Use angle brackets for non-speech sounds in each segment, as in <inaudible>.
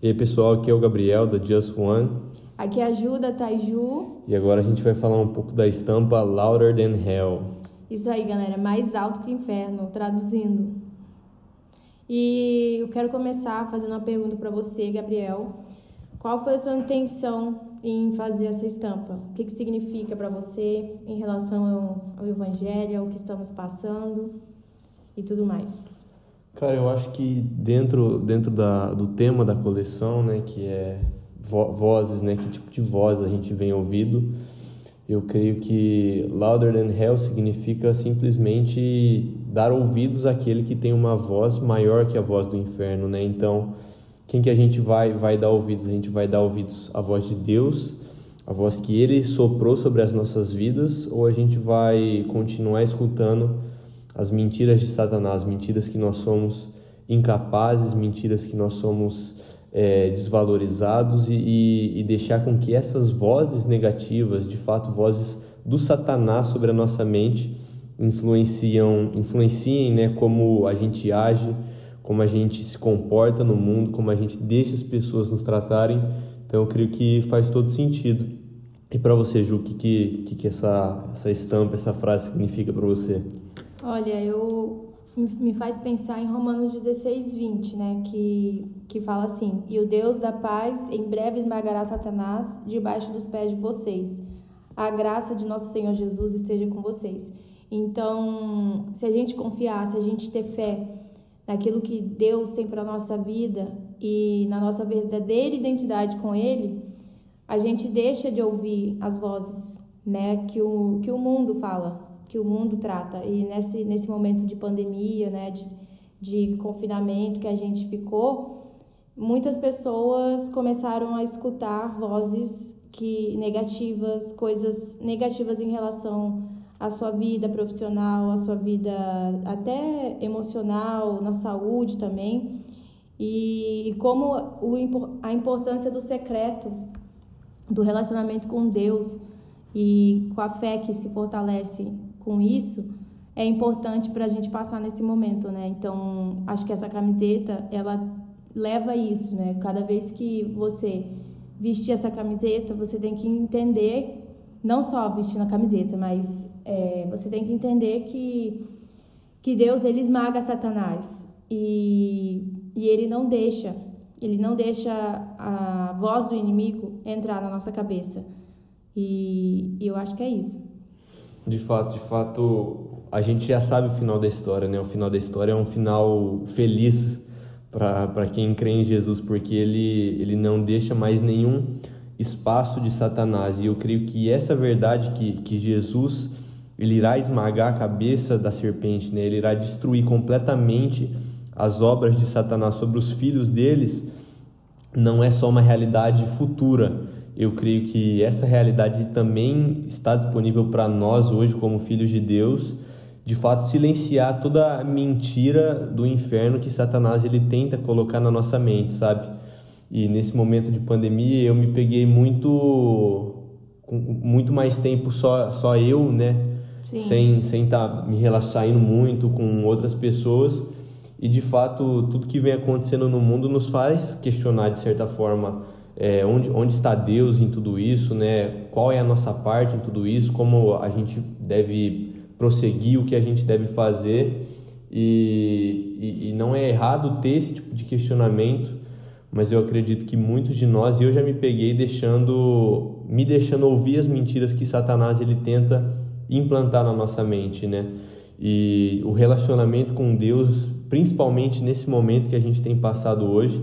E aí pessoal, aqui é o Gabriel da Just One. Aqui é a Ju da Taiju. E agora a gente vai falar um pouco da estampa Louder Than Hell. Isso aí, galera, mais alto que o inferno, traduzindo. E eu quero começar fazendo uma pergunta para você, Gabriel. Qual foi a sua intenção em fazer essa estampa? O que, que significa para você em relação ao, ao Evangelho, ao que estamos passando e tudo mais? Cara, eu acho que dentro, dentro da, do tema da coleção, né, que é vo vozes, né, que tipo de voz a gente vem ouvindo, eu creio que louder than hell significa simplesmente dar ouvidos àquele que tem uma voz maior que a voz do inferno, né? Então, quem que a gente vai vai dar ouvidos? A gente vai dar ouvidos à voz de Deus, a voz que ele soprou sobre as nossas vidas, ou a gente vai continuar escutando as mentiras de Satanás, mentiras que nós somos incapazes, mentiras que nós somos é, desvalorizados e, e, e deixar com que essas vozes negativas, de fato vozes do Satanás sobre a nossa mente, influenciam, influenciem né, como a gente age, como a gente se comporta no mundo, como a gente deixa as pessoas nos tratarem. Então eu creio que faz todo sentido. E para você, Ju, o que, que, que essa, essa estampa, essa frase significa para você? Olha, eu me faz pensar em Romanos 16, 20, né? Que, que fala assim: E o Deus da paz em breve esmagará Satanás debaixo dos pés de vocês. A graça de nosso Senhor Jesus esteja com vocês. Então, se a gente confiar, se a gente ter fé naquilo que Deus tem para nossa vida e na nossa verdadeira identidade com Ele, a gente deixa de ouvir as vozes, né, que o que o mundo fala, que o mundo trata. E nesse nesse momento de pandemia, né, de, de confinamento que a gente ficou, muitas pessoas começaram a escutar vozes que negativas, coisas negativas em relação à sua vida profissional, à sua vida até emocional, na saúde também. E, e como o, a importância do secreto, do relacionamento com Deus e com a fé que se fortalece com isso, é importante para a gente passar nesse momento, né? Então, acho que essa camiseta, ela leva isso, né? Cada vez que você vestir essa camiseta, você tem que entender, não só vestindo a camiseta, mas é, você tem que entender que, que Deus ele esmaga Satanás e, e ele não deixa, ele não deixa a voz do inimigo entrar na nossa cabeça. E, e eu acho que é isso. De fato, de fato, a gente já sabe o final da história, né? O final da história é um final feliz para quem crê em Jesus, porque ele, ele não deixa mais nenhum espaço de Satanás. E eu creio que essa verdade que, que Jesus ele irá esmagar a cabeça da serpente, né? ele irá destruir completamente as obras de Satanás sobre os filhos deles, não é só uma realidade futura. Eu creio que essa realidade também está disponível para nós hoje, como filhos de Deus, de fato silenciar toda a mentira do inferno que Satanás ele tenta colocar na nossa mente, sabe? E nesse momento de pandemia eu me peguei muito muito mais tempo só só eu, né? Sim. sem sem estar tá me relacionando muito com outras pessoas e de fato tudo que vem acontecendo no mundo nos faz questionar de certa forma é, onde, onde está Deus em tudo isso, né? Qual é a nossa parte em tudo isso? Como a gente deve prosseguir? O que a gente deve fazer? E, e, e não é errado ter esse tipo de questionamento, mas eu acredito que muitos de nós, e eu já me peguei deixando, me deixando ouvir as mentiras que Satanás ele tenta implantar na nossa mente, né? E o relacionamento com Deus, principalmente nesse momento que a gente tem passado hoje,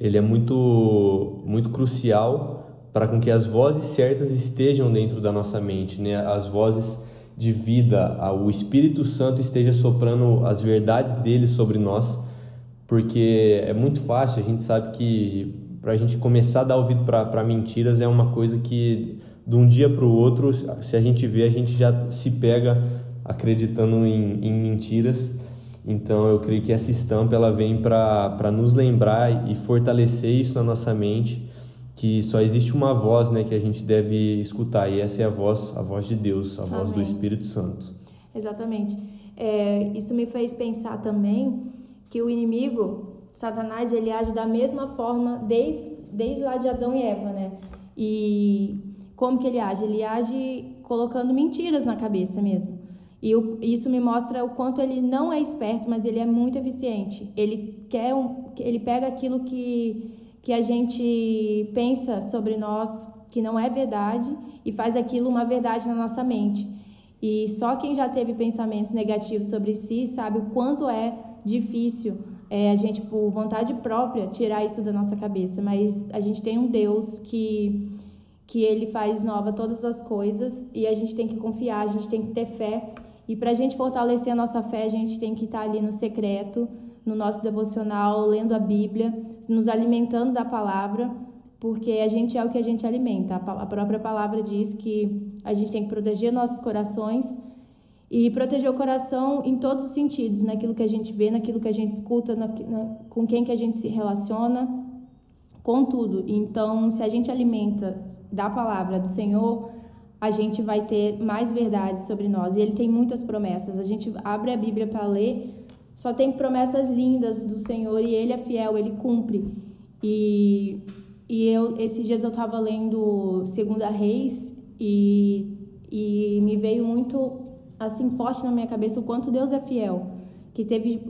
ele é muito muito crucial para com que as vozes certas estejam dentro da nossa mente, né? As vozes de vida, o Espírito Santo esteja soprando as verdades dele sobre nós, porque é muito fácil, a gente sabe que para a gente começar a dar ouvido para mentiras é uma coisa que de um dia para o outro, se a gente vê, a gente já se pega acreditando em, em mentiras. Então eu creio que essa estampa ela vem para nos lembrar e fortalecer isso na nossa mente, que só existe uma voz né, que a gente deve escutar, e essa é a voz, a voz de Deus, a Amém. voz do Espírito Santo. Exatamente. É, isso me fez pensar também que o inimigo Satanás ele age da mesma forma desde, desde lá de Adão e Eva, né? E como que ele age? Ele age colocando mentiras na cabeça mesmo. E o, isso me mostra o quanto ele não é esperto, mas ele é muito eficiente. Ele quer um, ele pega aquilo que, que a gente pensa sobre nós que não é verdade e faz aquilo uma verdade na nossa mente. E só quem já teve pensamentos negativos sobre si sabe o quanto é difícil é, a gente, por vontade própria, tirar isso da nossa cabeça. Mas a gente tem um Deus que, que ele faz nova todas as coisas e a gente tem que confiar, a gente tem que ter fé. E para a gente fortalecer a nossa fé, a gente tem que estar ali no secreto, no nosso devocional, lendo a Bíblia, nos alimentando da palavra, porque a gente é o que a gente alimenta. A própria palavra diz que a gente tem que proteger nossos corações e proteger o coração em todos os sentidos, naquilo que a gente vê, naquilo que a gente escuta, na, na, com quem que a gente se relaciona, com tudo. Então, se a gente alimenta da palavra do Senhor, a gente vai ter mais verdades sobre nós. E ele tem muitas promessas. A gente abre a Bíblia para ler, só tem promessas lindas do Senhor e ele é fiel, ele cumpre. E, e eu, esses dias eu estava lendo Segunda Reis e, e me veio muito assim forte na minha cabeça o quanto Deus é fiel, que teve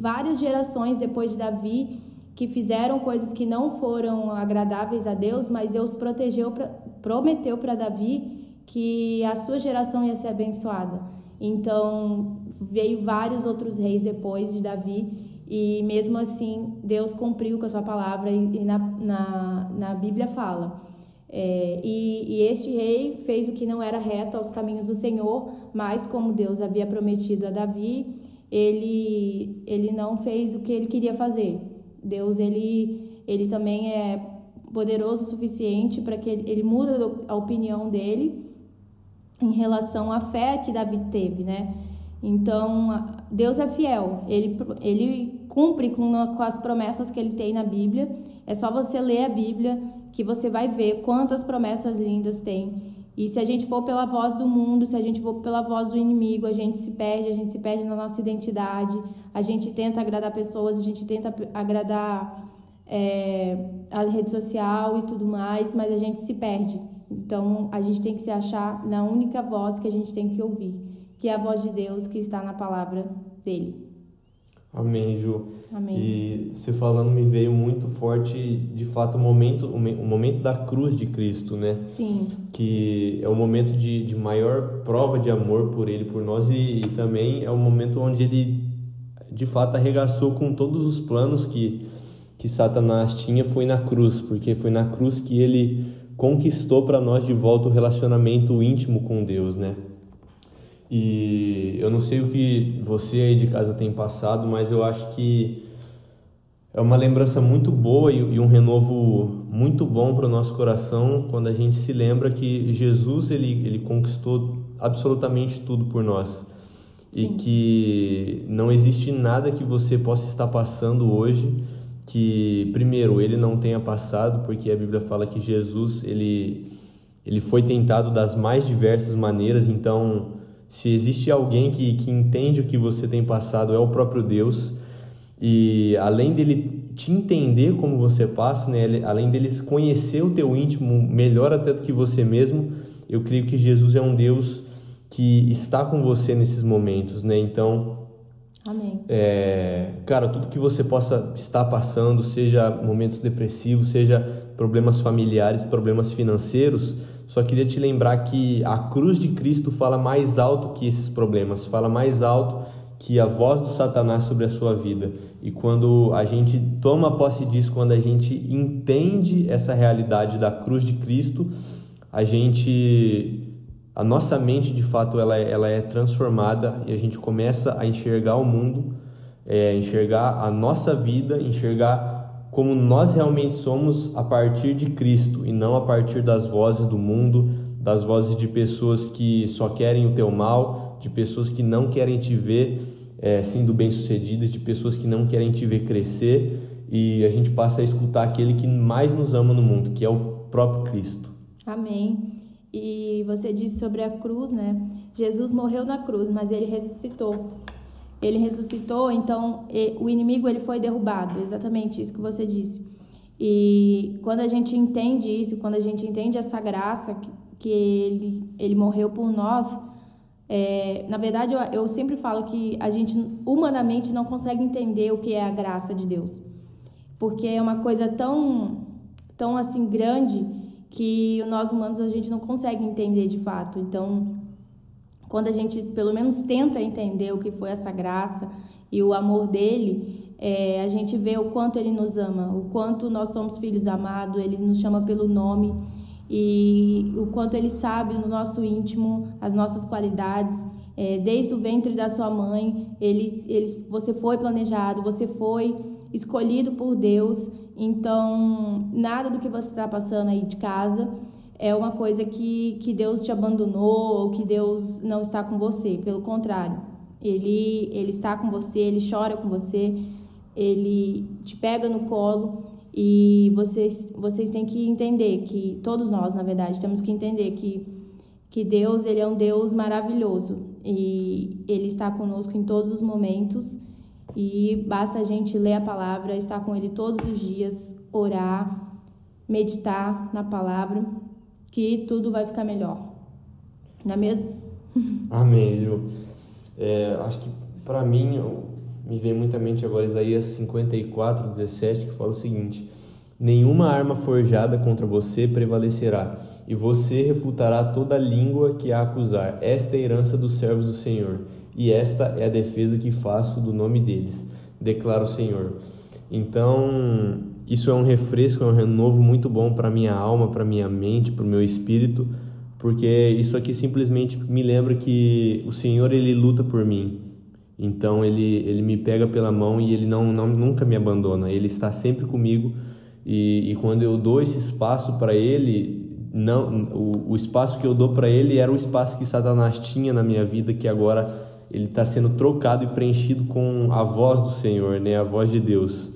várias gerações depois de Davi que fizeram coisas que não foram agradáveis a Deus, mas Deus protegeu, prometeu para Davi que a sua geração ia ser abençoada. Então veio vários outros reis depois de Davi e mesmo assim Deus cumpriu com a sua palavra e, na, na, na Bíblia fala é, e, e, este rei fez o que não era reto aos caminhos do Senhor, mas como Deus havia prometido a Davi, ele, ele não fez o que ele queria fazer. Deus ele, ele também é poderoso o suficiente para que ele, ele muda a opinião dele em relação à fé que Davi teve, né? Então, Deus é fiel, ele, ele cumpre com, com as promessas que ele tem na Bíblia. É só você ler a Bíblia que você vai ver quantas promessas lindas tem. E se a gente for pela voz do mundo, se a gente for pela voz do inimigo, a gente se perde, a gente se perde na nossa identidade, a gente tenta agradar pessoas, a gente tenta agradar é, a rede social e tudo mais, mas a gente se perde. Então a gente tem que se achar na única voz que a gente tem que ouvir, que é a voz de Deus que está na palavra dele. Amém, Ju. Amém. E você falando me veio muito forte, de fato, o momento, o momento da cruz de Cristo, né? Sim. Que é o momento de, de maior prova de amor por Ele, por nós, e, e também é o momento onde Ele, de fato, arregaçou com todos os planos que, que Satanás tinha, foi na cruz, porque foi na cruz que Ele conquistou para nós de volta o relacionamento íntimo com Deus, né? E eu não sei o que você aí de casa tem passado, mas eu acho que é uma lembrança muito boa e um renovo muito bom para o nosso coração quando a gente se lembra que Jesus ele, ele conquistou absolutamente tudo por nós. Sim. E que não existe nada que você possa estar passando hoje que, primeiro, ele não tenha passado, porque a Bíblia fala que Jesus ele, ele foi tentado das mais diversas maneiras, então se existe alguém que, que entende o que você tem passado, é o próprio Deus. E além dele te entender como você passa, né? além deles conhecer o teu íntimo melhor até do que você mesmo, eu creio que Jesus é um Deus que está com você nesses momentos, né? Então, Amém. É, cara, tudo que você possa estar passando, seja momentos depressivos, seja problemas familiares, problemas financeiros, só queria te lembrar que a cruz de Cristo fala mais alto que esses problemas, fala mais alto que a voz do Satanás sobre a sua vida. E quando a gente toma posse disso, quando a gente entende essa realidade da cruz de Cristo, a gente a nossa mente de fato ela, é, ela é transformada e a gente começa a enxergar o mundo, é, enxergar a nossa vida, enxergar como nós realmente somos a partir de Cristo e não a partir das vozes do mundo, das vozes de pessoas que só querem o teu mal, de pessoas que não querem te ver é, sendo bem-sucedidas, de pessoas que não querem te ver crescer e a gente passa a escutar aquele que mais nos ama no mundo, que é o próprio Cristo. Amém. E você disse sobre a cruz, né? Jesus morreu na cruz, mas ele ressuscitou. ele ressuscitou, então o inimigo ele foi derrubado, exatamente isso que você disse. E quando a gente entende isso, quando a gente entende essa graça que, que ele, ele morreu por nós, é, na verdade eu, eu sempre falo que a gente humanamente não consegue entender o que é a graça de Deus, porque é uma coisa tão, tão assim grande que nós humanos a gente não consegue entender de fato. Então quando a gente pelo menos tenta entender o que foi essa graça e o amor dele, é, a gente vê o quanto ele nos ama, o quanto nós somos filhos amados, ele nos chama pelo nome e o quanto ele sabe no nosso íntimo as nossas qualidades. É, desde o ventre da sua mãe, ele, ele, você foi planejado, você foi escolhido por Deus. Então, nada do que você está passando aí de casa é uma coisa que, que Deus te abandonou ou que Deus não está com você. Pelo contrário, ele, ele está com você, ele chora com você, ele te pega no colo e vocês, vocês têm que entender que, todos nós, na verdade, temos que entender que, que Deus ele é um Deus maravilhoso e ele está conosco em todos os momentos e basta a gente ler a palavra, estar com ele todos os dias, orar, meditar na palavra que tudo vai ficar melhor. Não é mesmo? <laughs> Amém, Ju. É, acho que para mim me vem muita mente agora Isaías 54, 17, que fala o seguinte: Nenhuma arma forjada contra você prevalecerá, e você refutará toda língua que a acusar. Esta é a herança dos servos do Senhor, e esta é a defesa que faço do nome deles, declara o Senhor. Então, isso é um refresco, é um renovo muito bom para minha alma, para minha mente, para o meu espírito, porque isso aqui simplesmente me lembra que o Senhor ele luta por mim. Então ele ele me pega pela mão e ele não, não nunca me abandona. Ele está sempre comigo e, e quando eu dou esse espaço para ele, não o, o espaço que eu dou para ele era o espaço que Satanás tinha na minha vida que agora ele está sendo trocado e preenchido com a voz do Senhor, né? A voz de Deus.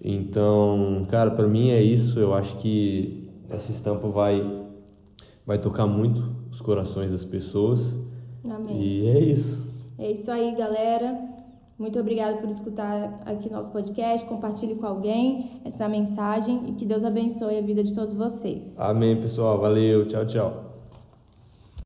Então, cara, para mim é isso. Eu acho que essa estampa vai vai tocar muito os corações das pessoas. Amém. E é isso. É isso aí, galera. Muito obrigada por escutar aqui nosso podcast. Compartilhe com alguém essa mensagem e que Deus abençoe a vida de todos vocês. Amém, pessoal. Valeu. Tchau, tchau.